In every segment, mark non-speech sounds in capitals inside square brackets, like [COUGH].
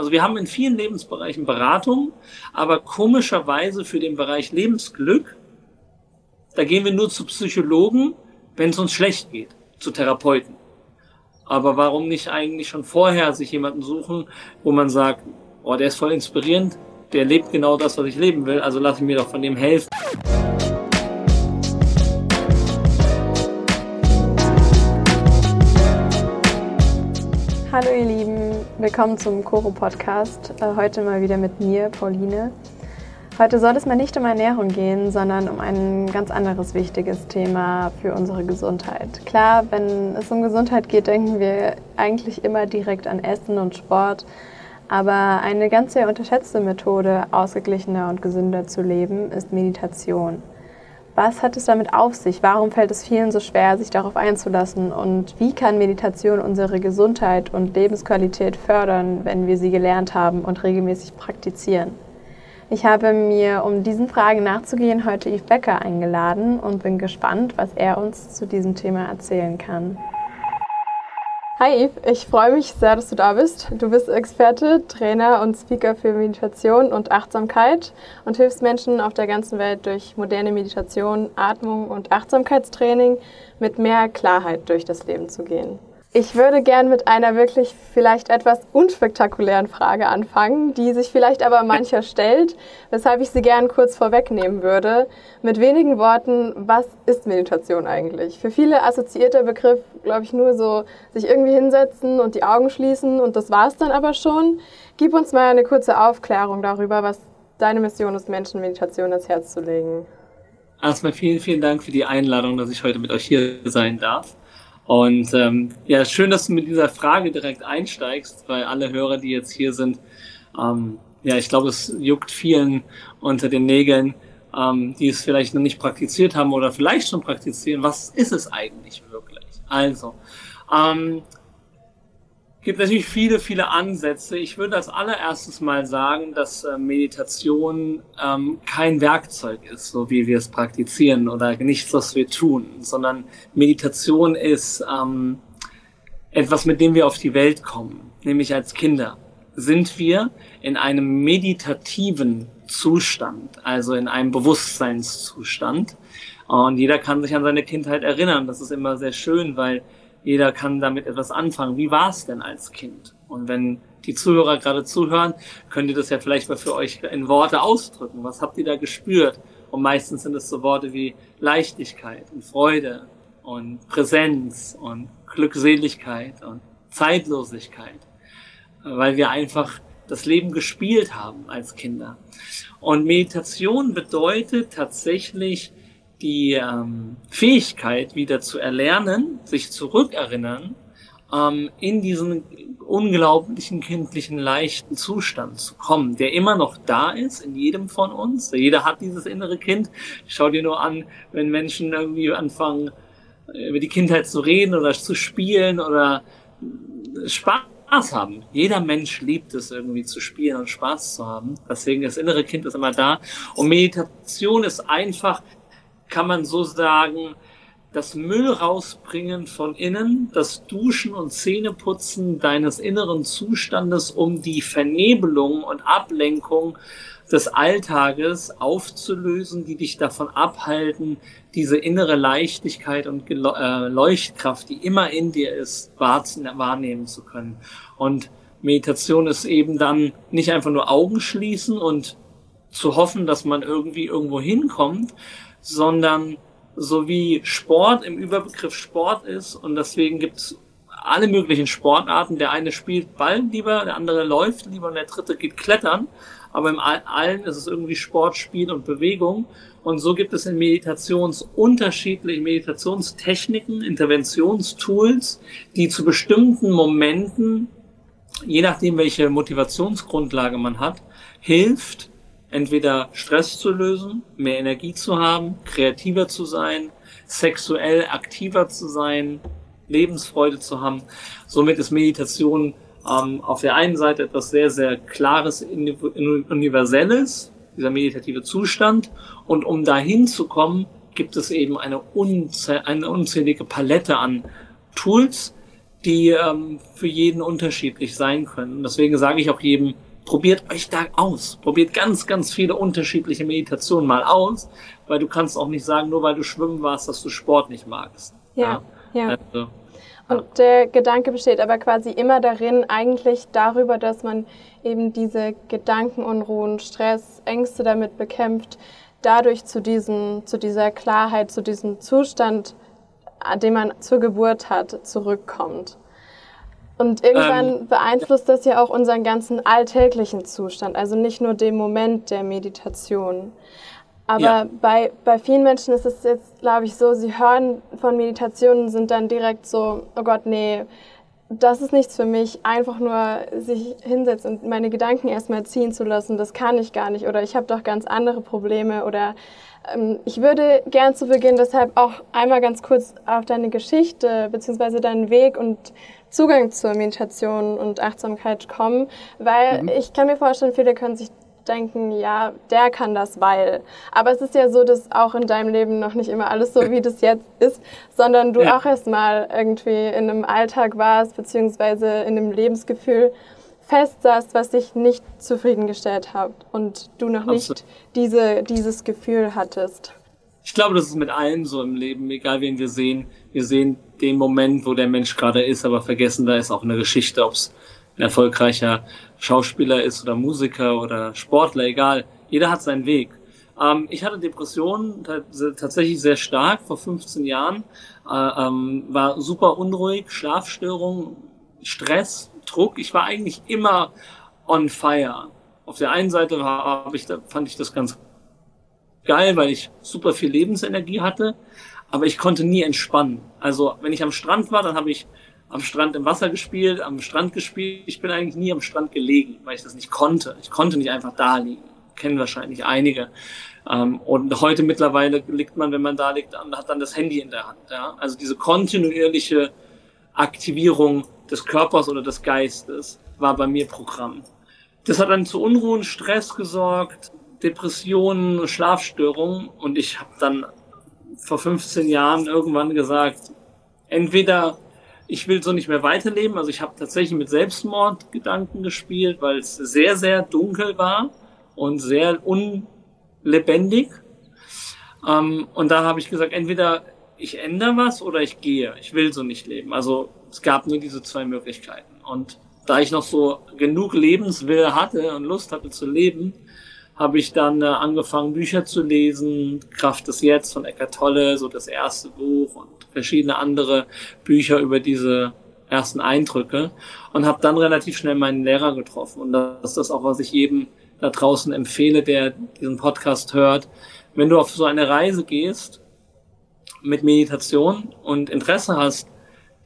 Also wir haben in vielen Lebensbereichen Beratung, aber komischerweise für den Bereich Lebensglück, da gehen wir nur zu Psychologen, wenn es uns schlecht geht, zu Therapeuten. Aber warum nicht eigentlich schon vorher sich jemanden suchen, wo man sagt, oh, der ist voll inspirierend, der lebt genau das, was ich leben will, also lass ich mir doch von dem helfen. Hallo ihr Lieben, willkommen zum Koro Podcast. Äh, heute mal wieder mit mir, Pauline. Heute soll es mal nicht um Ernährung gehen, sondern um ein ganz anderes wichtiges Thema für unsere Gesundheit. Klar, wenn es um Gesundheit geht, denken wir eigentlich immer direkt an Essen und Sport. Aber eine ganz sehr unterschätzte Methode, ausgeglichener und gesünder zu leben, ist Meditation. Was hat es damit auf sich? Warum fällt es vielen so schwer, sich darauf einzulassen? Und wie kann Meditation unsere Gesundheit und Lebensqualität fördern, wenn wir sie gelernt haben und regelmäßig praktizieren? Ich habe mir, um diesen Fragen nachzugehen, heute Yves Becker eingeladen und bin gespannt, was er uns zu diesem Thema erzählen kann. Hi Eve, ich freue mich sehr, dass du da bist. Du bist Experte, Trainer und Speaker für Meditation und Achtsamkeit und hilfst Menschen auf der ganzen Welt durch moderne Meditation, Atmung und Achtsamkeitstraining mit mehr Klarheit durch das Leben zu gehen. Ich würde gern mit einer wirklich vielleicht etwas unspektakulären Frage anfangen, die sich vielleicht aber mancher stellt, weshalb ich sie gern kurz vorwegnehmen würde. Mit wenigen Worten, was ist Meditation eigentlich? Für viele assoziiert der Begriff, glaube ich, nur so sich irgendwie hinsetzen und die Augen schließen und das war's dann aber schon. Gib uns mal eine kurze Aufklärung darüber, was deine Mission ist, Menschen Meditation ans Herz zu legen. Erstmal vielen, vielen Dank für die Einladung, dass ich heute mit euch hier sein darf. Und ähm, ja, schön, dass du mit dieser Frage direkt einsteigst, weil alle Hörer, die jetzt hier sind, ähm, ja, ich glaube, es juckt vielen unter den Nägeln, ähm, die es vielleicht noch nicht praktiziert haben oder vielleicht schon praktizieren. Was ist es eigentlich wirklich? Also, ähm, gibt natürlich viele, viele Ansätze. Ich würde als allererstes mal sagen, dass äh, Meditation ähm, kein Werkzeug ist, so wie wir es praktizieren oder nichts, was wir tun, sondern Meditation ist ähm, etwas, mit dem wir auf die Welt kommen, nämlich als Kinder. Sind wir in einem meditativen Zustand, also in einem Bewusstseinszustand. Und jeder kann sich an seine Kindheit erinnern. Das ist immer sehr schön, weil jeder kann damit etwas anfangen. Wie war es denn als Kind? Und wenn die Zuhörer gerade zuhören, könnt ihr das ja vielleicht mal für euch in Worte ausdrücken. Was habt ihr da gespürt? Und meistens sind es so Worte wie Leichtigkeit und Freude und Präsenz und Glückseligkeit und Zeitlosigkeit, weil wir einfach das Leben gespielt haben als Kinder. Und Meditation bedeutet tatsächlich die ähm, Fähigkeit wieder zu erlernen, sich zurückerinnern, ähm, in diesen unglaublichen kindlichen leichten Zustand zu kommen, der immer noch da ist in jedem von uns. Jeder hat dieses innere Kind. Schau dir nur an, wenn Menschen irgendwie anfangen, über die Kindheit zu reden oder zu spielen oder Spaß haben. Jeder Mensch liebt es irgendwie zu spielen und Spaß zu haben. Deswegen das innere Kind ist immer da. Und Meditation ist einfach kann man so sagen, das Müll rausbringen von innen, das Duschen und Zähneputzen deines inneren Zustandes, um die Vernebelung und Ablenkung des Alltages aufzulösen, die dich davon abhalten, diese innere Leichtigkeit und äh, Leuchtkraft, die immer in dir ist, wahrnehmen zu können. Und Meditation ist eben dann nicht einfach nur Augen schließen und zu hoffen, dass man irgendwie irgendwo hinkommt, sondern so wie Sport im Überbegriff Sport ist und deswegen gibt es alle möglichen Sportarten. Der eine spielt Ball lieber, der andere läuft lieber und der dritte geht klettern. Aber im allen ist es irgendwie Sport, Spiel und Bewegung. Und so gibt es in Meditations unterschiedliche Meditationstechniken, Interventionstools, die zu bestimmten Momenten, je nachdem welche Motivationsgrundlage man hat, hilft, entweder Stress zu lösen, mehr Energie zu haben, kreativer zu sein, sexuell aktiver zu sein, Lebensfreude zu haben. Somit ist Meditation ähm, auf der einen Seite etwas sehr, sehr Klares, Universelles, dieser meditative Zustand. Und um dahin zu kommen, gibt es eben eine, unzäh eine unzählige Palette an Tools, die ähm, für jeden unterschiedlich sein können. Deswegen sage ich auch jedem, probiert euch da aus. Probiert ganz, ganz viele unterschiedliche Meditationen mal aus, weil du kannst auch nicht sagen, nur weil du schwimmen warst, dass du Sport nicht magst. Ja, ja. Also, und der Gedanke besteht aber quasi immer darin, eigentlich darüber, dass man eben diese Gedankenunruhen, Stress, Ängste damit bekämpft, dadurch zu, diesen, zu dieser Klarheit, zu diesem Zustand, den man zur Geburt hat, zurückkommt. Und irgendwann ähm, beeinflusst das ja auch unseren ganzen alltäglichen Zustand, also nicht nur den Moment der Meditation. Aber ja. bei, bei vielen Menschen ist es jetzt, glaube ich, so, sie hören von Meditationen, sind dann direkt so, oh Gott, nee, das ist nichts für mich, einfach nur sich hinsetzen und meine Gedanken erstmal ziehen zu lassen, das kann ich gar nicht oder ich habe doch ganz andere Probleme oder ähm, ich würde gern zu Beginn deshalb auch einmal ganz kurz auf deine Geschichte bzw. deinen Weg und Zugang zur Meditation und Achtsamkeit kommen, weil mhm. ich kann mir vorstellen, viele können sich denken, ja, der kann das, weil. Aber es ist ja so, dass auch in deinem Leben noch nicht immer alles so, wie das jetzt ist, sondern du ja. auch erstmal irgendwie in einem Alltag warst, beziehungsweise in einem Lebensgefühl festsaßt, was dich nicht zufriedengestellt hat und du noch nicht diese, dieses Gefühl hattest. Ich glaube, das ist mit allen so im Leben, egal wen wir sehen. Wir sehen den Moment, wo der Mensch gerade ist, aber vergessen, da ist auch eine Geschichte, ob es ein erfolgreicher Schauspieler ist oder Musiker oder Sportler, egal. Jeder hat seinen Weg. Ähm, ich hatte Depressionen tatsächlich sehr stark vor 15 Jahren, äh, ähm, war super unruhig, Schlafstörungen, Stress, Druck. Ich war eigentlich immer on fire. Auf der einen Seite war, ich, fand ich das ganz geil, weil ich super viel Lebensenergie hatte, aber ich konnte nie entspannen. Also wenn ich am Strand war, dann habe ich am Strand im Wasser gespielt, am Strand gespielt. Ich bin eigentlich nie am Strand gelegen, weil ich das nicht konnte. Ich konnte nicht einfach da liegen. Kennen wahrscheinlich einige. Ähm, und heute mittlerweile liegt man, wenn man da liegt, hat dann das Handy in der Hand. Ja? Also diese kontinuierliche Aktivierung des Körpers oder des Geistes war bei mir Programm. Das hat dann zu Unruhen, Stress gesorgt, Depressionen, Schlafstörungen. Und ich habe dann vor 15 Jahren irgendwann gesagt, entweder ich will so nicht mehr weiterleben. Also ich habe tatsächlich mit Selbstmordgedanken gespielt, weil es sehr, sehr dunkel war und sehr unlebendig. Ähm, und da habe ich gesagt, entweder ich ändere was oder ich gehe. Ich will so nicht leben. Also es gab nur diese zwei Möglichkeiten. Und da ich noch so genug Lebenswille hatte und Lust hatte zu leben, habe ich dann äh, angefangen, Bücher zu lesen. Kraft des Jetzt von Eckart Tolle, so das erste Buch und verschiedene andere Bücher über diese ersten Eindrücke und habe dann relativ schnell meinen Lehrer getroffen. Und das ist das auch, was ich jedem da draußen empfehle, der diesen Podcast hört. Wenn du auf so eine Reise gehst mit Meditation und Interesse hast,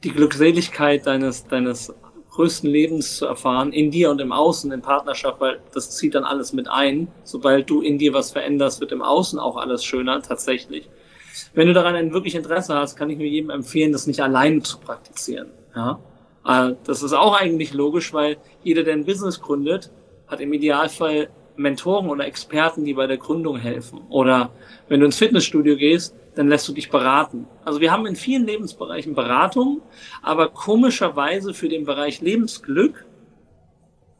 die Glückseligkeit deines, deines größten Lebens zu erfahren, in dir und im Außen, in Partnerschaft, weil das zieht dann alles mit ein. Sobald du in dir was veränderst, wird im Außen auch alles schöner, tatsächlich. Wenn du daran ein wirklich Interesse hast, kann ich nur jedem empfehlen, das nicht allein zu praktizieren. Ja? Äh, das ist auch eigentlich logisch, weil jeder, der ein Business gründet, hat im Idealfall Mentoren oder Experten, die bei der Gründung helfen. Oder wenn du ins Fitnessstudio gehst, dann lässt du dich beraten. Also wir haben in vielen Lebensbereichen Beratung, aber komischerweise für den Bereich Lebensglück,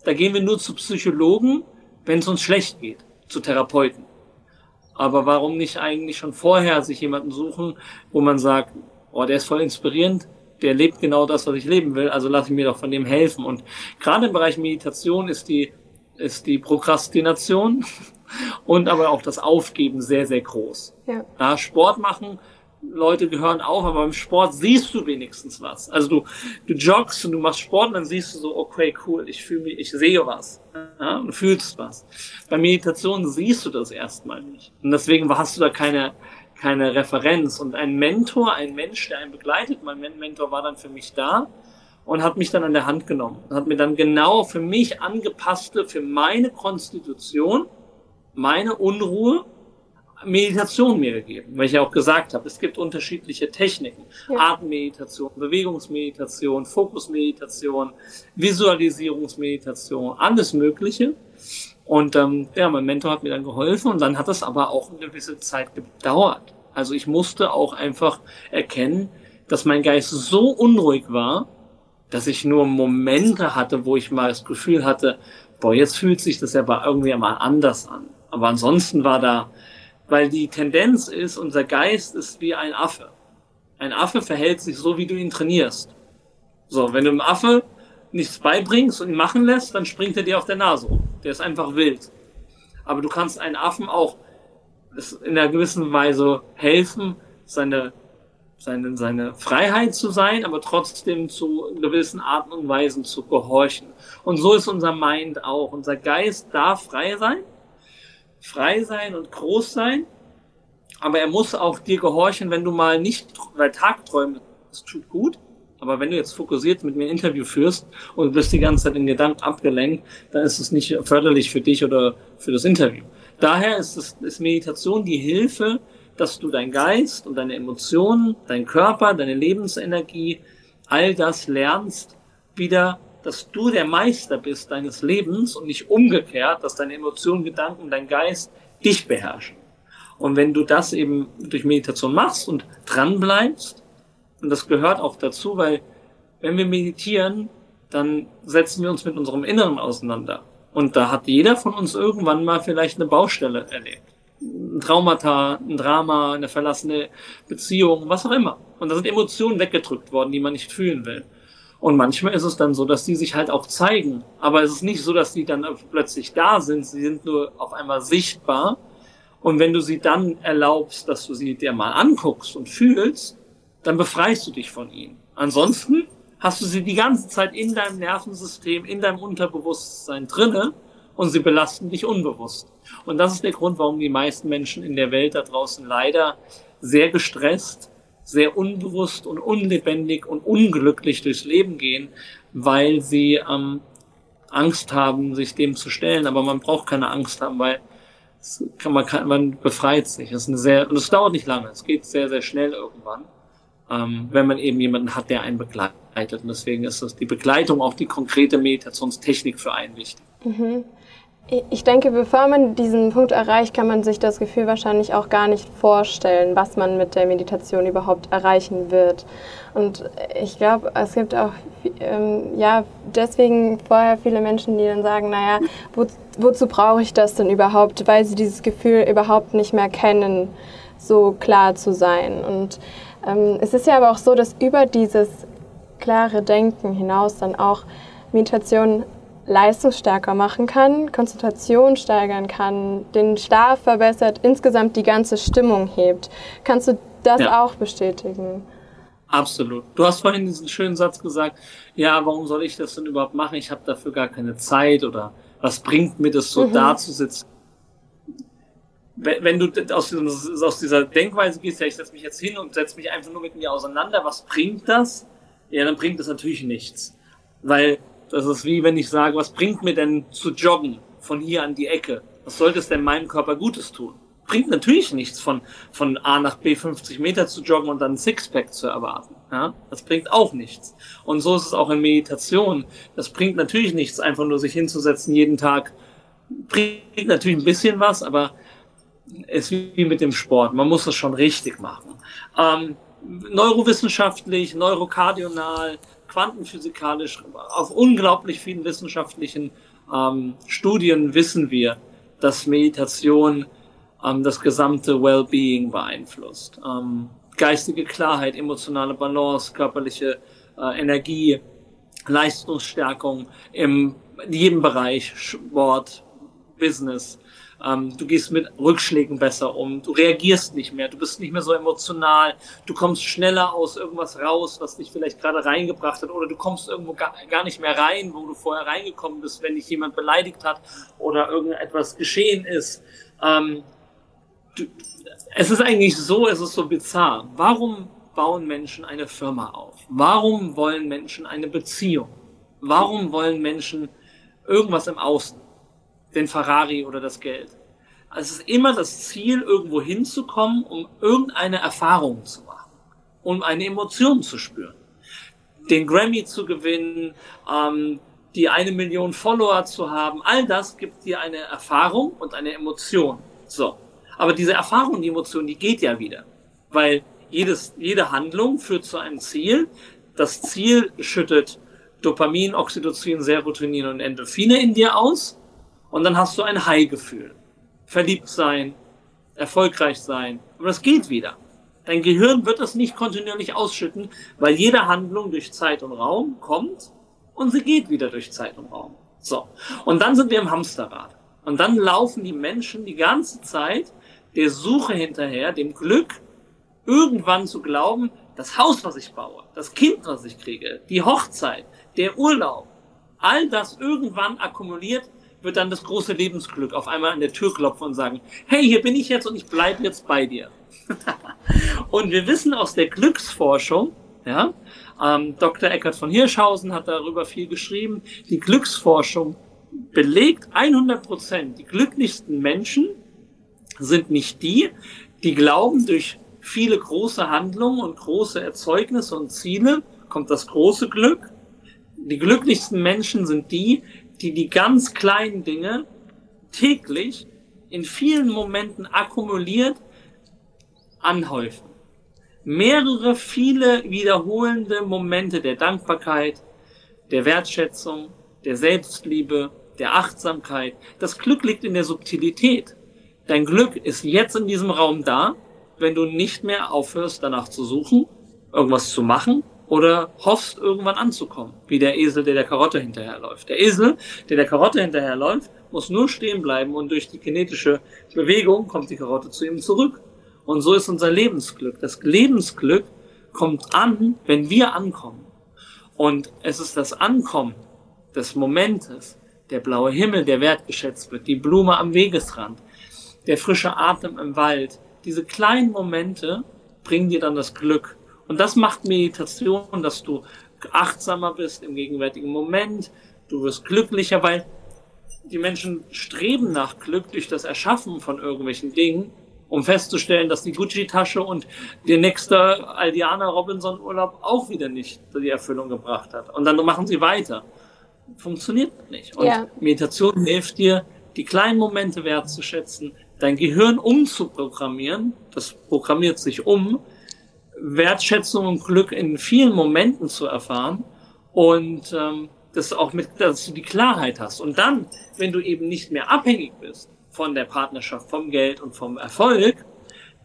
da gehen wir nur zu Psychologen, wenn es uns schlecht geht, zu Therapeuten. Aber warum nicht eigentlich schon vorher sich jemanden suchen, wo man sagt, oh, der ist voll inspirierend, der lebt genau das, was ich leben will, also lasse ich mir doch von dem helfen. Und gerade im Bereich Meditation ist die, ist die Prokrastination [LAUGHS] und aber auch das Aufgeben sehr, sehr groß. Ja. ja Sport machen Leute gehören auf, aber beim Sport siehst du wenigstens was. Also du, du joggst und du machst Sport und dann siehst du so, okay, cool, ich fühle mich, ich sehe was. Ja, und fühlst was. Bei Meditation siehst du das erstmal nicht. Und deswegen hast du da keine, keine Referenz. Und ein Mentor, ein Mensch, der einen begleitet, mein Mentor war dann für mich da und hat mich dann an der Hand genommen. Hat mir dann genau für mich angepasste, für meine Konstitution, meine Unruhe, Meditation mir gegeben, weil ich ja auch gesagt habe, es gibt unterschiedliche Techniken. Ja. Atemmeditation, Bewegungsmeditation, Fokusmeditation, Visualisierungsmeditation, alles Mögliche. Und ähm, ja, mein Mentor hat mir dann geholfen und dann hat es aber auch eine gewisse Zeit gedauert. Also ich musste auch einfach erkennen, dass mein Geist so unruhig war, dass ich nur Momente hatte, wo ich mal das Gefühl hatte, boah, jetzt fühlt sich das aber irgendwie mal anders an. Aber ansonsten war da, weil die Tendenz ist, unser Geist ist wie ein Affe. Ein Affe verhält sich so, wie du ihn trainierst. So, wenn du dem Affe nichts beibringst und ihn machen lässt, dann springt er dir auf der Nase rum. Der ist einfach wild. Aber du kannst einen Affen auch in einer gewissen Weise helfen, seine, seine, seine Freiheit zu sein, aber trotzdem zu gewissen Arten und Weisen zu gehorchen. Und so ist unser Mind auch. Unser Geist darf frei sein, frei sein und groß sein, aber er muss auch dir gehorchen, wenn du mal nicht, weil Tagträume, das tut gut, aber wenn du jetzt fokussiert mit mir ein Interview führst und bist die ganze Zeit in Gedanken abgelenkt, dann ist es nicht förderlich für dich oder für das Interview. Daher ist, es, ist Meditation die Hilfe, dass du dein Geist und deine Emotionen, dein Körper, deine Lebensenergie, all das lernst, wieder, dass du der Meister bist deines Lebens und nicht umgekehrt, dass deine Emotionen, Gedanken, dein Geist dich beherrschen. Und wenn du das eben durch Meditation machst und dran bleibst, und das gehört auch dazu, weil wenn wir meditieren, dann setzen wir uns mit unserem Inneren auseinander. Und da hat jeder von uns irgendwann mal vielleicht eine Baustelle erlebt. Ein Traumata, ein Drama, eine verlassene Beziehung, was auch immer. Und da sind Emotionen weggedrückt worden, die man nicht fühlen will. Und manchmal ist es dann so, dass die sich halt auch zeigen. Aber es ist nicht so, dass die dann plötzlich da sind. Sie sind nur auf einmal sichtbar. Und wenn du sie dann erlaubst, dass du sie dir mal anguckst und fühlst, dann befreist du dich von ihnen. Ansonsten hast du sie die ganze Zeit in deinem Nervensystem, in deinem Unterbewusstsein drinne und sie belasten dich unbewusst. Und das ist der Grund, warum die meisten Menschen in der Welt da draußen leider sehr gestresst, sehr unbewusst und unlebendig und unglücklich durchs Leben gehen, weil sie ähm, Angst haben, sich dem zu stellen. Aber man braucht keine Angst haben, weil kann, man, kann, man befreit sich. Das ist eine sehr, und es dauert nicht lange. Es geht sehr, sehr schnell irgendwann ähm, wenn man eben jemanden hat, der einen begleitet. Und deswegen ist das die Begleitung auch die konkrete Meditationstechnik für einen wichtig. Mhm. Ich denke, bevor man diesen Punkt erreicht, kann man sich das Gefühl wahrscheinlich auch gar nicht vorstellen, was man mit der Meditation überhaupt erreichen wird. Und ich glaube, es gibt auch ähm, ja deswegen vorher viele Menschen, die dann sagen, naja, wo, wozu brauche ich das denn überhaupt, weil sie dieses Gefühl überhaupt nicht mehr kennen, so klar zu sein. Und ähm, es ist ja aber auch so, dass über dieses klare Denken hinaus dann auch Meditation leistungsstärker machen kann, Konzentration steigern kann, den Schlaf verbessert, insgesamt die ganze Stimmung hebt. Kannst du das ja. auch bestätigen? Absolut. Du hast vorhin diesen schönen Satz gesagt, ja, warum soll ich das denn überhaupt machen? Ich habe dafür gar keine Zeit oder was bringt mir das so mhm. da zu sitzen? wenn, du aus, aus dieser Denkweise gehst, ja, ich setze mich jetzt hin und setze mich einfach nur mit mir auseinander, was bringt das? Ja, dann bringt das natürlich nichts. Weil das ist wie wenn ich sage, was bringt mir denn zu joggen von hier an die Ecke? Was sollte es denn meinem Körper Gutes tun? Bringt natürlich nichts, von, von A nach B 50 Meter zu joggen und dann ein Sixpack zu erwarten. Ja? Das bringt auch nichts. Und so ist es auch in Meditation. Das bringt natürlich nichts, einfach nur sich hinzusetzen jeden Tag. Bringt natürlich ein bisschen was, aber ist wie mit dem Sport. Man muss das schon richtig machen. Ähm, neurowissenschaftlich, neurokardional, quantenphysikalisch, auf unglaublich vielen wissenschaftlichen ähm, Studien wissen wir, dass Meditation ähm, das gesamte Wellbeing beeinflusst. Ähm, geistige Klarheit, emotionale Balance, körperliche äh, Energie, Leistungsstärkung in jedem Bereich, Sport, Business, ähm, du gehst mit Rückschlägen besser um, du reagierst nicht mehr, du bist nicht mehr so emotional, du kommst schneller aus irgendwas raus, was dich vielleicht gerade reingebracht hat, oder du kommst irgendwo gar, gar nicht mehr rein, wo du vorher reingekommen bist, wenn dich jemand beleidigt hat oder irgendetwas geschehen ist. Ähm, du, es ist eigentlich so, es ist so bizarr. Warum bauen Menschen eine Firma auf? Warum wollen Menschen eine Beziehung? Warum wollen Menschen irgendwas im Außen? Den Ferrari oder das Geld. Also es ist immer das Ziel, irgendwo hinzukommen, um irgendeine Erfahrung zu machen, um eine Emotion zu spüren. Den Grammy zu gewinnen, ähm, die eine Million Follower zu haben, all das gibt dir eine Erfahrung und eine Emotion. So. Aber diese Erfahrung, die Emotion, die geht ja wieder. Weil jedes, jede Handlung führt zu einem Ziel. Das Ziel schüttet Dopamin, Oxytocin, Serotonin und Endorphine in dir aus und dann hast du ein High-Gefühl. Verliebt sein, erfolgreich sein. Aber das geht wieder. Dein Gehirn wird das nicht kontinuierlich ausschütten, weil jede Handlung durch Zeit und Raum kommt und sie geht wieder durch Zeit und Raum. So. Und dann sind wir im Hamsterrad. Und dann laufen die Menschen die ganze Zeit der Suche hinterher, dem Glück, irgendwann zu glauben, das Haus, was ich baue, das Kind, was ich kriege, die Hochzeit, der Urlaub, all das irgendwann akkumuliert, wird dann das große Lebensglück auf einmal an der Tür klopfen und sagen, hey, hier bin ich jetzt und ich bleibe jetzt bei dir. [LAUGHS] und wir wissen aus der Glücksforschung, ja, ähm, Dr. Eckhard von Hirschhausen hat darüber viel geschrieben, die Glücksforschung belegt 100 Prozent, die glücklichsten Menschen sind nicht die, die glauben, durch viele große Handlungen und große Erzeugnisse und Ziele kommt das große Glück. Die glücklichsten Menschen sind die, die die ganz kleinen Dinge täglich in vielen Momenten akkumuliert anhäufen. Mehrere, viele wiederholende Momente der Dankbarkeit, der Wertschätzung, der Selbstliebe, der Achtsamkeit. Das Glück liegt in der Subtilität. Dein Glück ist jetzt in diesem Raum da, wenn du nicht mehr aufhörst, danach zu suchen, irgendwas zu machen oder hoffst, irgendwann anzukommen, wie der Esel, der der Karotte hinterherläuft. Der Esel, der der Karotte hinterherläuft, muss nur stehen bleiben und durch die kinetische Bewegung kommt die Karotte zu ihm zurück. Und so ist unser Lebensglück. Das Lebensglück kommt an, wenn wir ankommen. Und es ist das Ankommen des Momentes, der blaue Himmel, der wertgeschätzt wird, die Blume am Wegesrand, der frische Atem im Wald. Diese kleinen Momente bringen dir dann das Glück. Und das macht Meditation, dass du achtsamer bist im gegenwärtigen Moment. Du wirst glücklicher, weil die Menschen streben nach Glück durch das Erschaffen von irgendwelchen Dingen, um festzustellen, dass die Gucci-Tasche und der nächste Aldiana Robinson Urlaub auch wieder nicht die Erfüllung gebracht hat. Und dann machen sie weiter. Funktioniert nicht. Und ja. Meditation hilft dir, die kleinen Momente wertzuschätzen, dein Gehirn umzuprogrammieren. Das programmiert sich um, Wertschätzung und Glück in vielen Momenten zu erfahren und ähm, das auch mit, dass du die Klarheit hast. Und dann, wenn du eben nicht mehr abhängig bist von der Partnerschaft, vom Geld und vom Erfolg,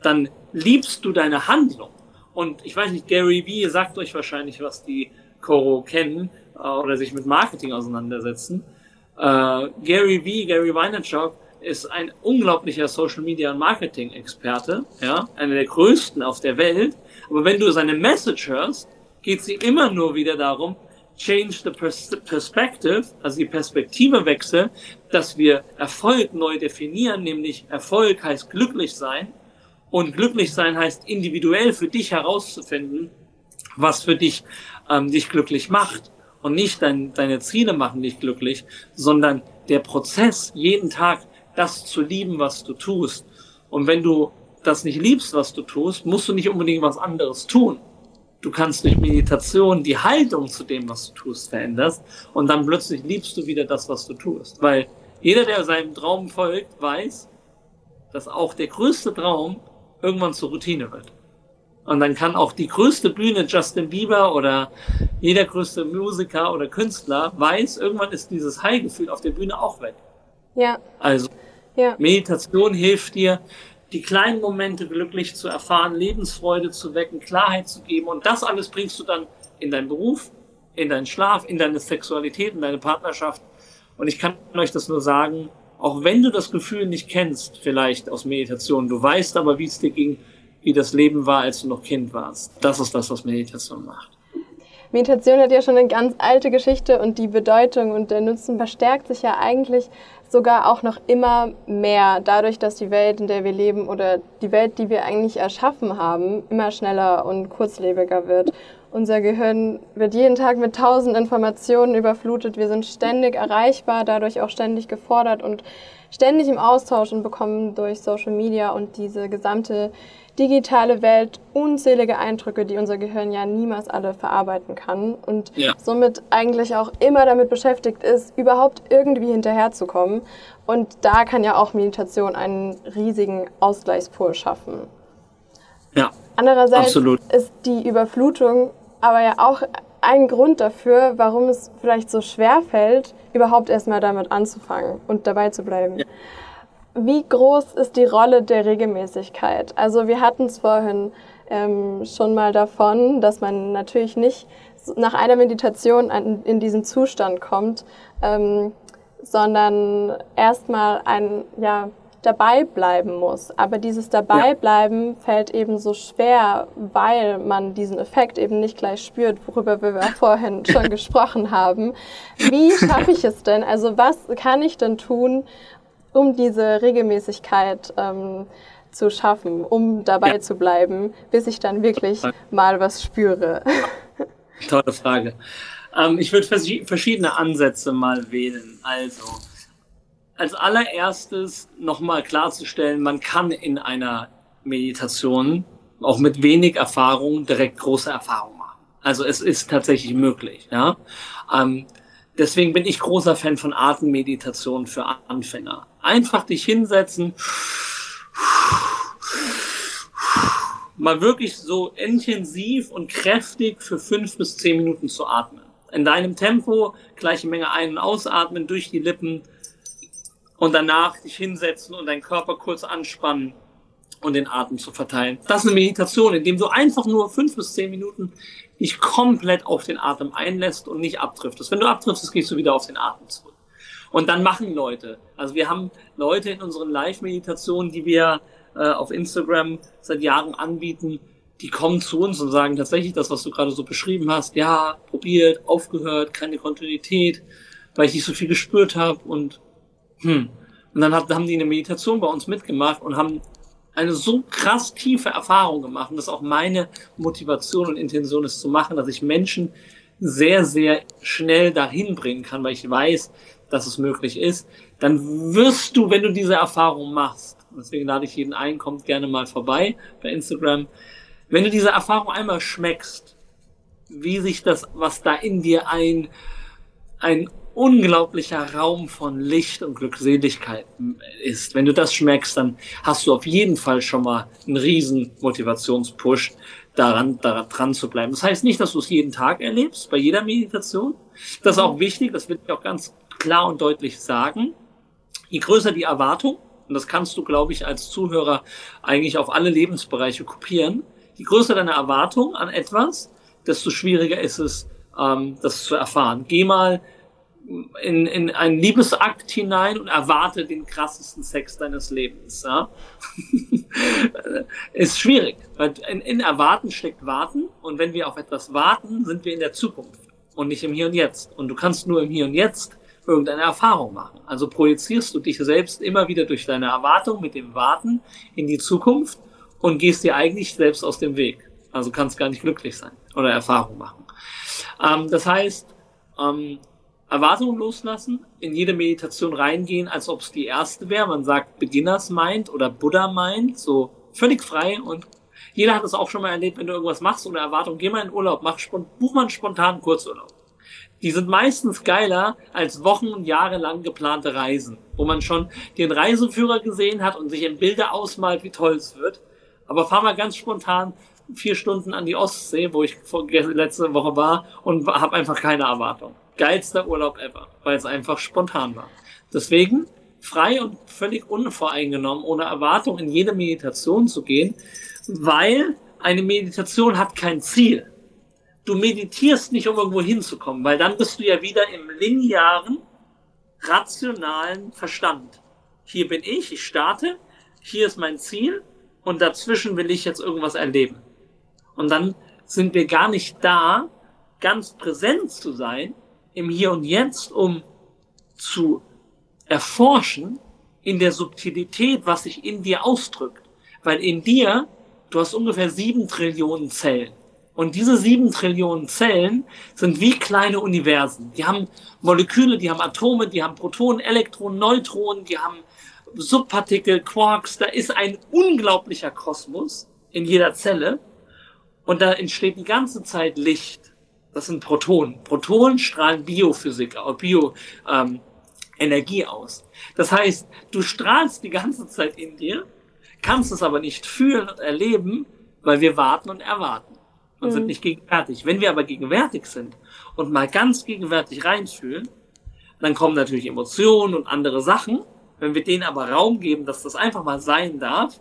dann liebst du deine Handlung. Und ich weiß nicht, Gary Vee sagt euch wahrscheinlich, was die Koro kennen äh, oder sich mit Marketing auseinandersetzen. Äh, Gary Vee, Gary Vaynerchuk, ist ein unglaublicher Social Media und Marketing Experte, ja, einer der größten auf der Welt. Aber wenn du seine Message hörst, geht sie immer nur wieder darum, change the perspective, also die Perspektive wechseln, dass wir Erfolg neu definieren, nämlich Erfolg heißt glücklich sein und glücklich sein heißt individuell für dich herauszufinden, was für dich ähm, dich glücklich macht und nicht dein, deine Ziele machen dich glücklich, sondern der Prozess jeden Tag das zu lieben, was du tust. Und wenn du das nicht liebst, was du tust, musst du nicht unbedingt was anderes tun. Du kannst durch Meditation die Haltung zu dem, was du tust, veränderst und dann plötzlich liebst du wieder das, was du tust. Weil jeder, der seinem Traum folgt, weiß, dass auch der größte Traum irgendwann zur Routine wird. Und dann kann auch die größte Bühne Justin Bieber oder jeder größte Musiker oder Künstler weiß, irgendwann ist dieses High-Gefühl auf der Bühne auch weg. Ja. Also ja. Meditation hilft dir, die kleinen Momente glücklich zu erfahren, Lebensfreude zu wecken, Klarheit zu geben. Und das alles bringst du dann in deinen Beruf, in deinen Schlaf, in deine Sexualität, in deine Partnerschaft. Und ich kann euch das nur sagen, auch wenn du das Gefühl nicht kennst, vielleicht aus Meditation, du weißt aber, wie es dir ging, wie das Leben war, als du noch Kind warst. Das ist das, was Meditation macht. Meditation hat ja schon eine ganz alte Geschichte und die Bedeutung und der Nutzen verstärkt sich ja eigentlich sogar auch noch immer mehr, dadurch, dass die Welt, in der wir leben oder die Welt, die wir eigentlich erschaffen haben, immer schneller und kurzlebiger wird. Unser Gehirn wird jeden Tag mit tausend Informationen überflutet. Wir sind ständig erreichbar, dadurch auch ständig gefordert und ständig im Austausch und bekommen durch Social Media und diese gesamte digitale Welt unzählige Eindrücke, die unser Gehirn ja niemals alle verarbeiten kann und ja. somit eigentlich auch immer damit beschäftigt ist, überhaupt irgendwie hinterherzukommen. Und da kann ja auch Meditation einen riesigen Ausgleichspol schaffen. Ja. Andererseits absolut. ist die Überflutung aber ja auch ein Grund dafür, warum es vielleicht so schwer fällt, überhaupt erstmal damit anzufangen und dabei zu bleiben. Ja. Wie groß ist die Rolle der Regelmäßigkeit? Also wir hatten es vorhin ähm, schon mal davon, dass man natürlich nicht nach einer Meditation in diesen Zustand kommt, ähm, sondern erstmal ein, ja, dabei bleiben muss. Aber dieses Dabeibleiben ja. fällt eben so schwer, weil man diesen Effekt eben nicht gleich spürt, worüber wir vorhin schon [LAUGHS] gesprochen haben. Wie schaffe ich es denn? Also was kann ich denn tun, um diese Regelmäßigkeit ähm, zu schaffen, um dabei ja. zu bleiben, bis ich dann wirklich mal was spüre? [LAUGHS] Tolle Frage. Ähm, ich würde verschiedene Ansätze mal wählen. Also, als allererstes nochmal klarzustellen, man kann in einer Meditation auch mit wenig Erfahrung direkt große Erfahrungen machen. Also es ist tatsächlich möglich. Ja? Ähm, deswegen bin ich großer Fan von Atemmeditation für Anfänger. Einfach dich hinsetzen, mal wirklich so intensiv und kräftig für fünf bis zehn Minuten zu atmen. In deinem Tempo, gleiche Menge ein- und ausatmen durch die Lippen, und danach dich hinsetzen und deinen Körper kurz anspannen und den Atem zu verteilen. Das ist eine Meditation, in dem du einfach nur fünf bis zehn Minuten dich komplett auf den Atem einlässt und nicht abdriftest. Wenn du abdriftest, gehst du wieder auf den Atem zurück. Und dann machen Leute. Also wir haben Leute in unseren Live-Meditationen, die wir äh, auf Instagram seit Jahren anbieten, die kommen zu uns und sagen tatsächlich das, was du gerade so beschrieben hast. Ja, probiert, aufgehört, keine Kontinuität, weil ich nicht so viel gespürt habe und hm. Und dann haben die eine Meditation bei uns mitgemacht und haben eine so krass tiefe Erfahrung gemacht. Und das ist auch meine Motivation und Intention, es zu machen, dass ich Menschen sehr, sehr schnell dahin bringen kann, weil ich weiß, dass es möglich ist. Dann wirst du, wenn du diese Erfahrung machst, deswegen lade ich jeden ein, kommt gerne mal vorbei bei Instagram, wenn du diese Erfahrung einmal schmeckst, wie sich das, was da in dir ein, ein unglaublicher Raum von Licht und Glückseligkeit ist. Wenn du das schmeckst, dann hast du auf jeden Fall schon mal einen riesen Motivationspush, daran, daran dran zu bleiben. Das heißt nicht, dass du es jeden Tag erlebst, bei jeder Meditation. Das ist auch wichtig, das will ich auch ganz klar und deutlich sagen. Je größer die Erwartung, und das kannst du, glaube ich, als Zuhörer eigentlich auf alle Lebensbereiche kopieren, je größer deine Erwartung an etwas, desto schwieriger ist es, ähm, das zu erfahren. Geh mal in, in einen Liebesakt hinein und erwarte den krassesten Sex deines Lebens. Ja? [LAUGHS] ist schwierig, weil in, in Erwarten steckt Warten und wenn wir auf etwas warten, sind wir in der Zukunft und nicht im Hier und Jetzt. Und du kannst nur im Hier und Jetzt irgendeine Erfahrung machen. Also projizierst du dich selbst immer wieder durch deine Erwartung mit dem Warten in die Zukunft und gehst dir eigentlich selbst aus dem Weg. Also kannst gar nicht glücklich sein oder Erfahrung machen. Ähm, das heißt, ähm, Erwartungen loslassen, in jede Meditation reingehen, als ob es die erste wäre. Man sagt Beginners Mind oder Buddha Mind, so völlig frei und jeder hat es auch schon mal erlebt, wenn du irgendwas machst ohne Erwartung, geh mal in Urlaub, mach, buch mal einen spontanen Kurzurlaub. Die sind meistens geiler als Wochen und Jahre lang geplante Reisen, wo man schon den Reiseführer gesehen hat und sich in Bilder ausmalt, wie toll es wird. Aber fahr mal ganz spontan vier Stunden an die Ostsee, wo ich letzte Woche war und habe einfach keine Erwartung geilster Urlaub ever, weil es einfach spontan war. Deswegen frei und völlig unvoreingenommen, ohne Erwartung in jede Meditation zu gehen, weil eine Meditation hat kein Ziel. Du meditierst nicht, um irgendwo hinzukommen, weil dann bist du ja wieder im linearen, rationalen Verstand. Hier bin ich, ich starte, hier ist mein Ziel und dazwischen will ich jetzt irgendwas erleben. Und dann sind wir gar nicht da, ganz präsent zu sein, im Hier und Jetzt, um zu erforschen in der Subtilität, was sich in dir ausdrückt. Weil in dir, du hast ungefähr sieben Trillionen Zellen. Und diese sieben Trillionen Zellen sind wie kleine Universen. Die haben Moleküle, die haben Atome, die haben Protonen, Elektronen, Neutronen, die haben Subpartikel, Quarks. Da ist ein unglaublicher Kosmos in jeder Zelle. Und da entsteht die ganze Zeit Licht. Das sind Protonen. Protonen strahlen Biophysik, Bio, ähm, aus. Das heißt, du strahlst die ganze Zeit in dir, kannst es aber nicht fühlen und erleben, weil wir warten und erwarten. Und mhm. sind nicht gegenwärtig. Wenn wir aber gegenwärtig sind und mal ganz gegenwärtig reinfühlen, dann kommen natürlich Emotionen und andere Sachen. Wenn wir denen aber Raum geben, dass das einfach mal sein darf,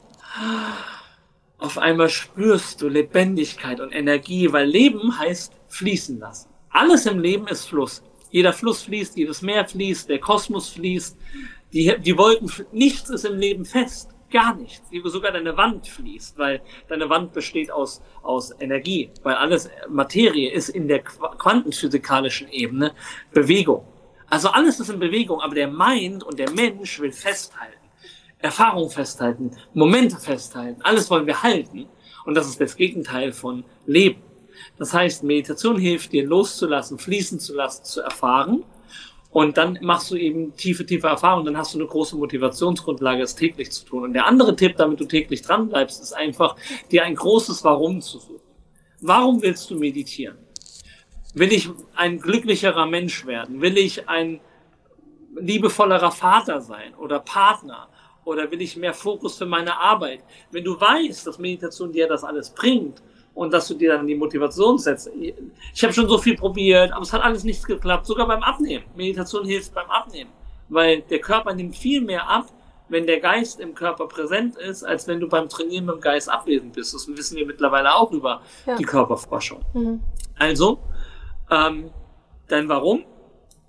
auf einmal spürst du Lebendigkeit und Energie, weil Leben heißt fließen lassen. Alles im Leben ist Fluss. Jeder Fluss fließt, jedes Meer fließt, der Kosmos fließt, die, die Wolken, nichts ist im Leben fest. Gar nichts. Sogar deine Wand fließt, weil deine Wand besteht aus, aus Energie, weil alles Materie ist in der quantenphysikalischen Ebene Bewegung. Also alles ist in Bewegung, aber der Mind und der Mensch will festhalten. Erfahrung festhalten, Momente festhalten, alles wollen wir halten. Und das ist das Gegenteil von Leben. Das heißt, Meditation hilft dir loszulassen, fließen zu lassen, zu erfahren. Und dann machst du eben tiefe, tiefe Erfahrungen. Dann hast du eine große Motivationsgrundlage, es täglich zu tun. Und der andere Tipp, damit du täglich dran bleibst, ist einfach, dir ein großes Warum zu suchen. Warum willst du meditieren? Will ich ein glücklicherer Mensch werden? Will ich ein liebevollerer Vater sein oder Partner? Oder will ich mehr Fokus für meine Arbeit? Wenn du weißt, dass Meditation dir das alles bringt und dass du dir dann die Motivation setzt. Ich habe schon so viel probiert, aber es hat alles nichts geklappt, sogar beim Abnehmen. Meditation hilft beim Abnehmen, weil der Körper nimmt viel mehr ab, wenn der Geist im Körper präsent ist, als wenn du beim Trainieren mit dem Geist abwesend bist. Das wissen wir mittlerweile auch über ja. die Körperforschung. Mhm. Also, ähm, dein Warum,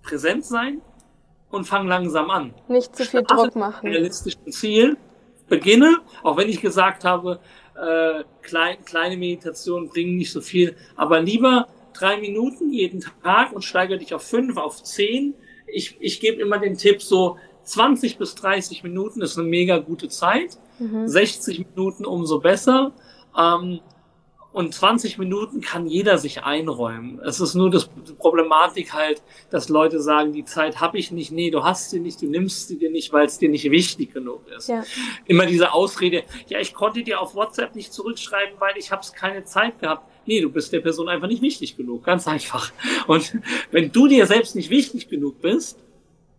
präsent sein und fang langsam an. Nicht zu viel Druck machen. Realistischen Ziel, beginne, auch wenn ich gesagt habe, äh, klein, kleine Meditationen bringen nicht so viel, aber lieber drei Minuten jeden Tag und steigere dich auf fünf, auf zehn. Ich, ich gebe immer den Tipp, so 20 bis 30 Minuten ist eine mega gute Zeit. Mhm. 60 Minuten umso besser. Ähm, und 20 Minuten kann jeder sich einräumen. Es ist nur das die Problematik halt, dass Leute sagen, die Zeit habe ich nicht. Nee, du hast sie nicht, du nimmst sie dir nicht, weil es dir nicht wichtig genug ist. Ja. Immer diese Ausrede, ja, ich konnte dir auf WhatsApp nicht zurückschreiben, weil ich habe keine Zeit gehabt. Nee, du bist der Person einfach nicht wichtig genug. Ganz einfach. Und wenn du dir selbst nicht wichtig genug bist,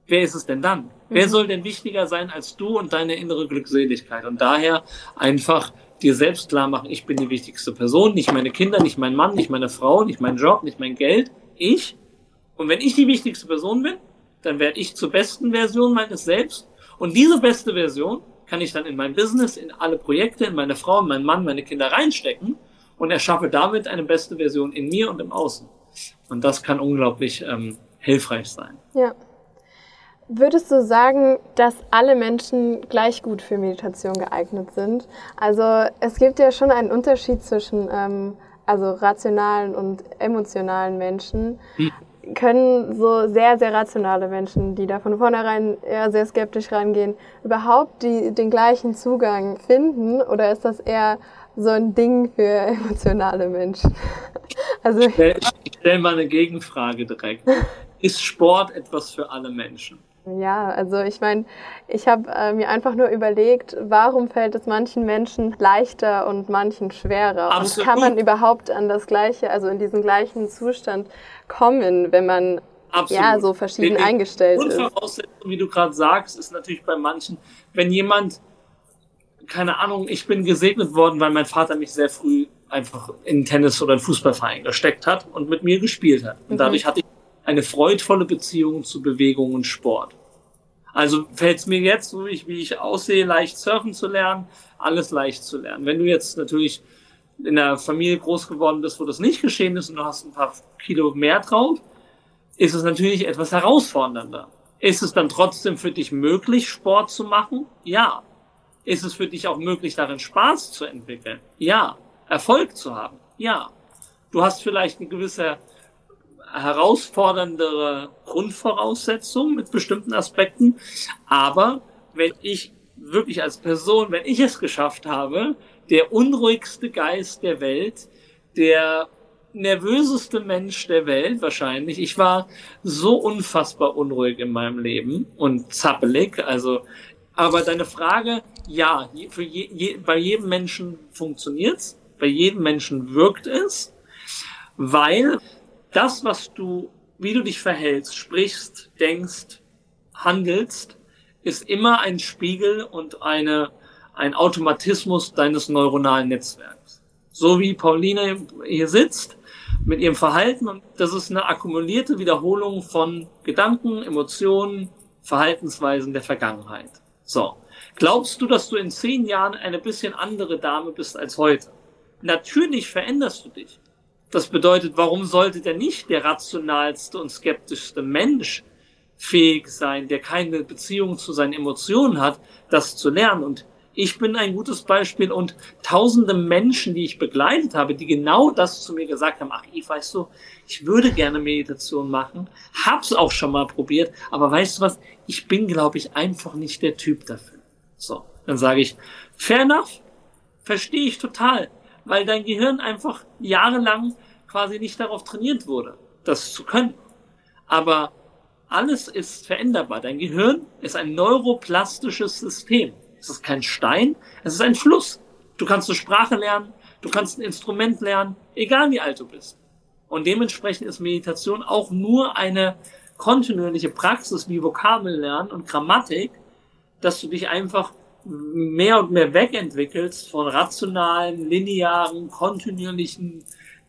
wer ist es denn dann? Mhm. Wer soll denn wichtiger sein als du und deine innere Glückseligkeit? Und daher einfach dir selbst klar machen, ich bin die wichtigste Person, nicht meine Kinder, nicht mein Mann, nicht meine Frau, nicht mein Job, nicht mein Geld, ich. Und wenn ich die wichtigste Person bin, dann werde ich zur besten Version meines Selbst. Und diese beste Version kann ich dann in mein Business, in alle Projekte, in meine Frau, in meinen Mann, meine Kinder reinstecken und erschaffe damit eine beste Version in mir und im Außen. Und das kann unglaublich ähm, hilfreich sein. Ja. Würdest du sagen, dass alle Menschen gleich gut für Meditation geeignet sind? Also es gibt ja schon einen Unterschied zwischen ähm, also rationalen und emotionalen Menschen. Hm. Können so sehr, sehr rationale Menschen, die da von vornherein eher sehr skeptisch rangehen, überhaupt die, den gleichen Zugang finden? Oder ist das eher so ein Ding für [LAUGHS] emotionale Menschen? [LAUGHS] Also ich stelle stell mal eine Gegenfrage direkt. [LAUGHS] Ist Sport etwas für alle Menschen? Ja, also ich meine, ich habe äh, mir einfach nur überlegt, warum fällt es manchen Menschen leichter und manchen schwerer? Absolut. Und kann man überhaupt an das gleiche, also in diesen gleichen Zustand kommen, wenn man Absolut. ja so verschieden die, eingestellt ist? Grundvoraussetzung, wie du gerade sagst, ist natürlich bei manchen, wenn jemand, keine Ahnung, ich bin gesegnet worden, weil mein Vater mich sehr früh einfach in Tennis oder in Fußballverein gesteckt hat und mit mir gespielt hat. Und mhm. dadurch hatte ich eine freudvolle Beziehung zu Bewegung und Sport. Also fällt es mir jetzt, so wie ich, wie ich aussehe, leicht surfen zu lernen, alles leicht zu lernen. Wenn du jetzt natürlich in einer Familie groß geworden bist, wo das nicht geschehen ist und du hast ein paar Kilo mehr drauf, ist es natürlich etwas herausfordernder. Ist es dann trotzdem für dich möglich, Sport zu machen? Ja. Ist es für dich auch möglich, darin Spaß zu entwickeln? Ja. Erfolg zu haben? Ja. Du hast vielleicht eine gewisse herausforderndere Grundvoraussetzung mit bestimmten Aspekten. Aber wenn ich wirklich als Person, wenn ich es geschafft habe, der unruhigste Geist der Welt, der nervöseste Mensch der Welt wahrscheinlich. Ich war so unfassbar unruhig in meinem Leben und zappelig. Also, aber deine Frage, ja, für je, je, bei jedem Menschen funktioniert's, bei jedem Menschen wirkt es, weil das, was du, wie du dich verhältst, sprichst, denkst, handelst, ist immer ein Spiegel und eine, ein Automatismus deines neuronalen Netzwerks. So wie Pauline hier sitzt mit ihrem Verhalten das ist eine akkumulierte Wiederholung von Gedanken, Emotionen, Verhaltensweisen der Vergangenheit. So. Glaubst du, dass du in zehn Jahren eine bisschen andere Dame bist als heute? Natürlich veränderst du dich. Das bedeutet, warum sollte der nicht der rationalste und skeptischste Mensch fähig sein, der keine Beziehung zu seinen Emotionen hat, das zu lernen? Und ich bin ein gutes Beispiel und tausende Menschen, die ich begleitet habe, die genau das zu mir gesagt haben, ach, ich weißt du, ich würde gerne Meditation machen, hab's auch schon mal probiert, aber weißt du was, ich bin, glaube ich, einfach nicht der Typ dafür. So, dann sage ich, fair enough, verstehe ich total weil dein Gehirn einfach jahrelang quasi nicht darauf trainiert wurde, das zu können. Aber alles ist veränderbar. Dein Gehirn ist ein neuroplastisches System. Es ist kein Stein, es ist ein Fluss. Du kannst eine Sprache lernen, du kannst ein Instrument lernen, egal wie alt du bist. Und dementsprechend ist Meditation auch nur eine kontinuierliche Praxis wie Vokabel lernen und Grammatik, dass du dich einfach mehr und mehr wegentwickelst von rationalen, linearen, kontinuierlichen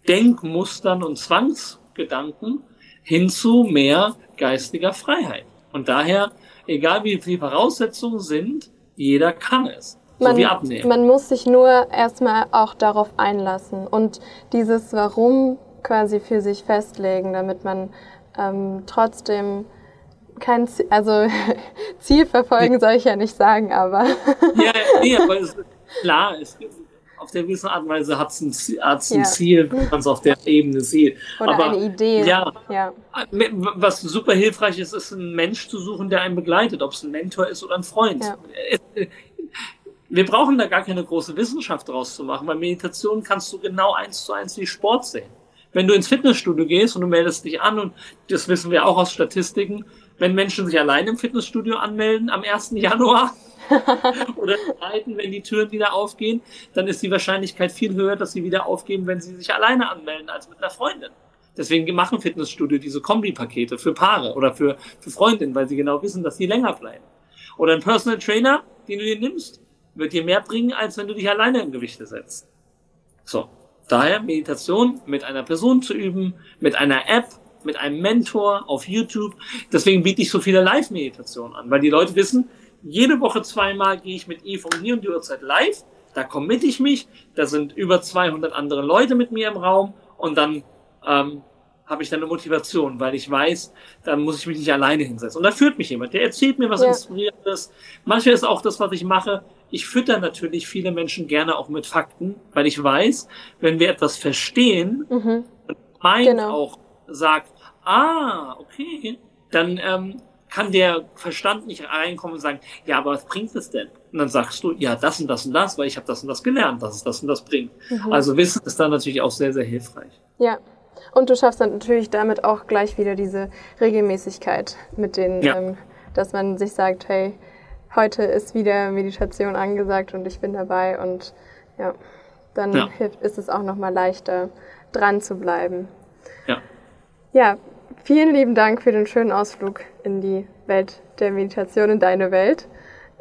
Denkmustern und Zwangsgedanken hin zu mehr geistiger Freiheit. Und daher, egal wie die Voraussetzungen sind, jeder kann es. Man, so abnehmen. man muss sich nur erstmal auch darauf einlassen und dieses Warum quasi für sich festlegen, damit man ähm, trotzdem kein Ziel, also [LAUGHS] Ziel verfolgen soll ich ja nicht sagen, aber. [LAUGHS] ja, nee, aber es, [LAUGHS] klar, es, auf der gewissen Art und Weise hat es ein, hat's ein ja. Ziel, wenn man es auf der Ebene sieht. Oder aber, eine Idee. Ja, ja. Was super hilfreich ist, ist einen Mensch zu suchen, der einen begleitet, ob es ein Mentor ist oder ein Freund. Ja. Wir brauchen da gar keine große Wissenschaft draus zu machen, weil Meditation kannst du genau eins zu eins wie Sport sehen. Wenn du ins Fitnessstudio gehst und du meldest dich an, und das wissen wir auch aus Statistiken, wenn Menschen sich allein im Fitnessstudio anmelden am 1. Januar [LAUGHS] oder zweiten, wenn die Türen wieder aufgehen, dann ist die Wahrscheinlichkeit viel höher, dass sie wieder aufgeben, wenn sie sich alleine anmelden als mit einer Freundin. Deswegen machen Fitnessstudio diese Kombipakete für Paare oder für, für Freundinnen, weil sie genau wissen, dass sie länger bleiben. Oder ein Personal Trainer, den du dir nimmst, wird dir mehr bringen, als wenn du dich alleine im Gewichte setzt. So. Daher Meditation mit einer Person zu üben, mit einer App, mit einem Mentor auf YouTube. Deswegen biete ich so viele Live-Meditationen an, weil die Leute wissen, jede Woche zweimal gehe ich mit Eve um hier und die Uhrzeit live. Da committe ich mich. Da sind über 200 andere Leute mit mir im Raum und dann ähm, habe ich dann eine Motivation, weil ich weiß, dann muss ich mich nicht alleine hinsetzen. Und da führt mich jemand, der erzählt mir was ja. Inspirierendes. Manchmal ist auch das, was ich mache. Ich fütter natürlich viele Menschen gerne auch mit Fakten, weil ich weiß, wenn wir etwas verstehen, mhm. meint genau. auch sagt, ah, okay, dann ähm, kann der Verstand nicht reinkommen und sagen, ja, aber was bringt es denn? Und dann sagst du, ja, das und das und das, weil ich habe das und das gelernt, dass es das und das bringt. Mhm. Also Wissen ist dann natürlich auch sehr, sehr hilfreich. Ja. Und du schaffst dann natürlich damit auch gleich wieder diese Regelmäßigkeit mit den, ja. ähm, dass man sich sagt, hey, heute ist wieder Meditation angesagt und ich bin dabei und ja, dann ja. Hilft, ist es auch nochmal leichter, dran zu bleiben. Ja. Ja, vielen lieben Dank für den schönen Ausflug in die Welt der Meditation, in deine Welt.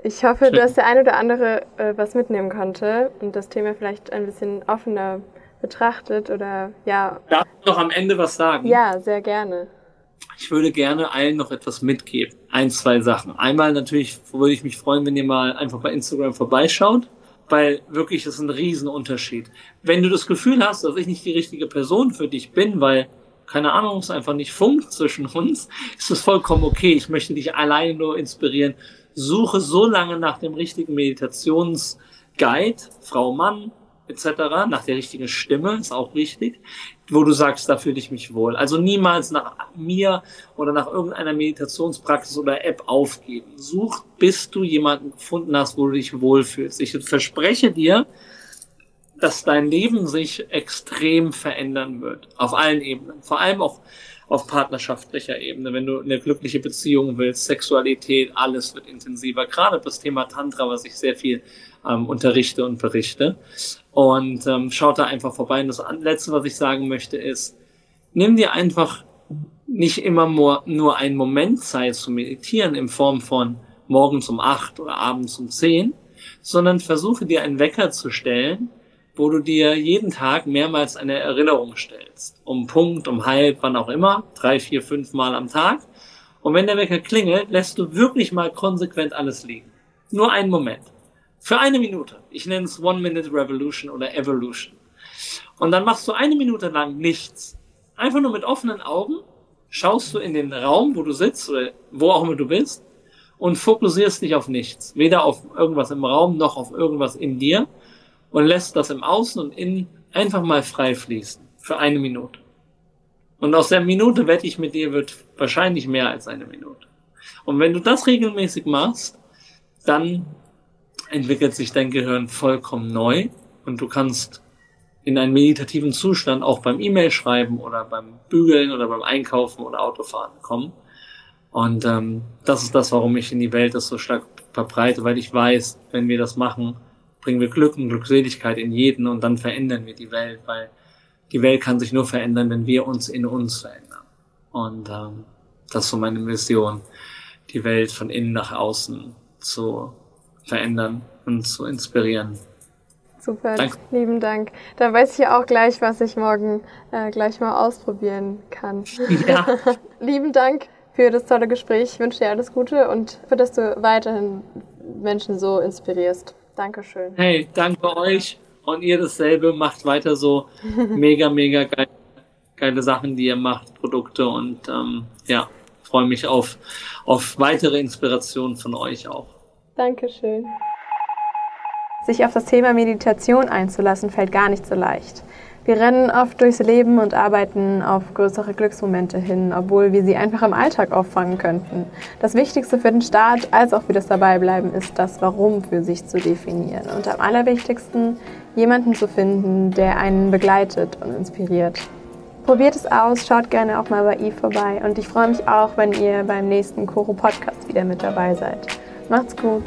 Ich hoffe, Schön. dass der eine oder andere äh, was mitnehmen konnte und das Thema vielleicht ein bisschen offener betrachtet oder ja. Darf ich noch am Ende was sagen? Ja, sehr gerne. Ich würde gerne allen noch etwas mitgeben. Ein, zwei Sachen. Einmal natürlich würde ich mich freuen, wenn ihr mal einfach bei Instagram vorbeischaut, weil wirklich ist ein Riesenunterschied. Wenn du das Gefühl hast, dass ich nicht die richtige Person für dich bin, weil keine Ahnung, es einfach nicht funkt zwischen uns, ist es vollkommen okay. Ich möchte dich alleine nur inspirieren. Suche so lange nach dem richtigen Meditationsguide, Frau, Mann, etc., nach der richtigen Stimme, ist auch wichtig, wo du sagst, da fühle ich mich wohl. Also niemals nach mir oder nach irgendeiner Meditationspraxis oder App aufgeben. Such, bis du jemanden gefunden hast, wo du dich wohlfühlst. Ich verspreche dir, dass dein Leben sich extrem verändern wird. Auf allen Ebenen. Vor allem auch auf partnerschaftlicher Ebene. Wenn du eine glückliche Beziehung willst, Sexualität, alles wird intensiver. Gerade das Thema Tantra, was ich sehr viel ähm, unterrichte und berichte. Und ähm, schaut da einfach vorbei. Und das Letzte, was ich sagen möchte, ist, nimm dir einfach nicht immer nur, nur einen Moment Zeit zu meditieren in Form von morgens um acht oder abends um zehn, sondern versuche dir einen Wecker zu stellen, wo du dir jeden Tag mehrmals eine Erinnerung stellst. Um Punkt, um halb, wann auch immer. Drei, vier, fünf Mal am Tag. Und wenn der Wecker klingelt, lässt du wirklich mal konsequent alles liegen. Nur einen Moment. Für eine Minute. Ich nenne es One-Minute Revolution oder Evolution. Und dann machst du eine Minute lang nichts. Einfach nur mit offenen Augen schaust du in den Raum, wo du sitzt oder wo auch immer du bist und fokussierst dich auf nichts. Weder auf irgendwas im Raum noch auf irgendwas in dir und lässt das im Außen und Innen einfach mal frei fließen. Für eine Minute. Und aus der Minute wette ich mit dir wird wahrscheinlich mehr als eine Minute. Und wenn du das regelmäßig machst, dann entwickelt sich dein Gehirn vollkommen neu und du kannst in einen meditativen Zustand auch beim E-Mail schreiben oder beim Bügeln oder beim Einkaufen oder Autofahren kommen. Und ähm, das ist das, warum ich in die Welt das so stark verbreite, weil ich weiß, wenn wir das machen, bringen wir Glück und Glückseligkeit in jeden und dann verändern wir die Welt, weil die Welt kann sich nur verändern, wenn wir uns in uns verändern. Und ähm, das ist so meine Mission, die Welt von innen nach außen zu verändern und zu inspirieren. Super, Danke. lieben Dank. Dann weiß ich ja auch gleich, was ich morgen äh, gleich mal ausprobieren kann. Ja. [LAUGHS] lieben Dank für das tolle Gespräch. Ich wünsche dir alles Gute und für dass du weiterhin Menschen so inspirierst. Dankeschön. Hey, danke euch und ihr dasselbe. Macht weiter so [LAUGHS] mega, mega geil, geile Sachen, die ihr macht, Produkte und ähm, ja, freue mich auf, auf weitere Inspirationen von euch auch. Dankeschön. Sich auf das Thema Meditation einzulassen, fällt gar nicht so leicht. Wir rennen oft durchs Leben und arbeiten auf größere Glücksmomente hin, obwohl wir sie einfach im Alltag auffangen könnten. Das Wichtigste für den Start als auch für das Dabeibleiben ist das Warum für sich zu definieren. Und am allerwichtigsten, jemanden zu finden, der einen begleitet und inspiriert. Probiert es aus, schaut gerne auch mal bei Eve vorbei und ich freue mich auch, wenn ihr beim nächsten Koro Podcast wieder mit dabei seid. Macht's gut!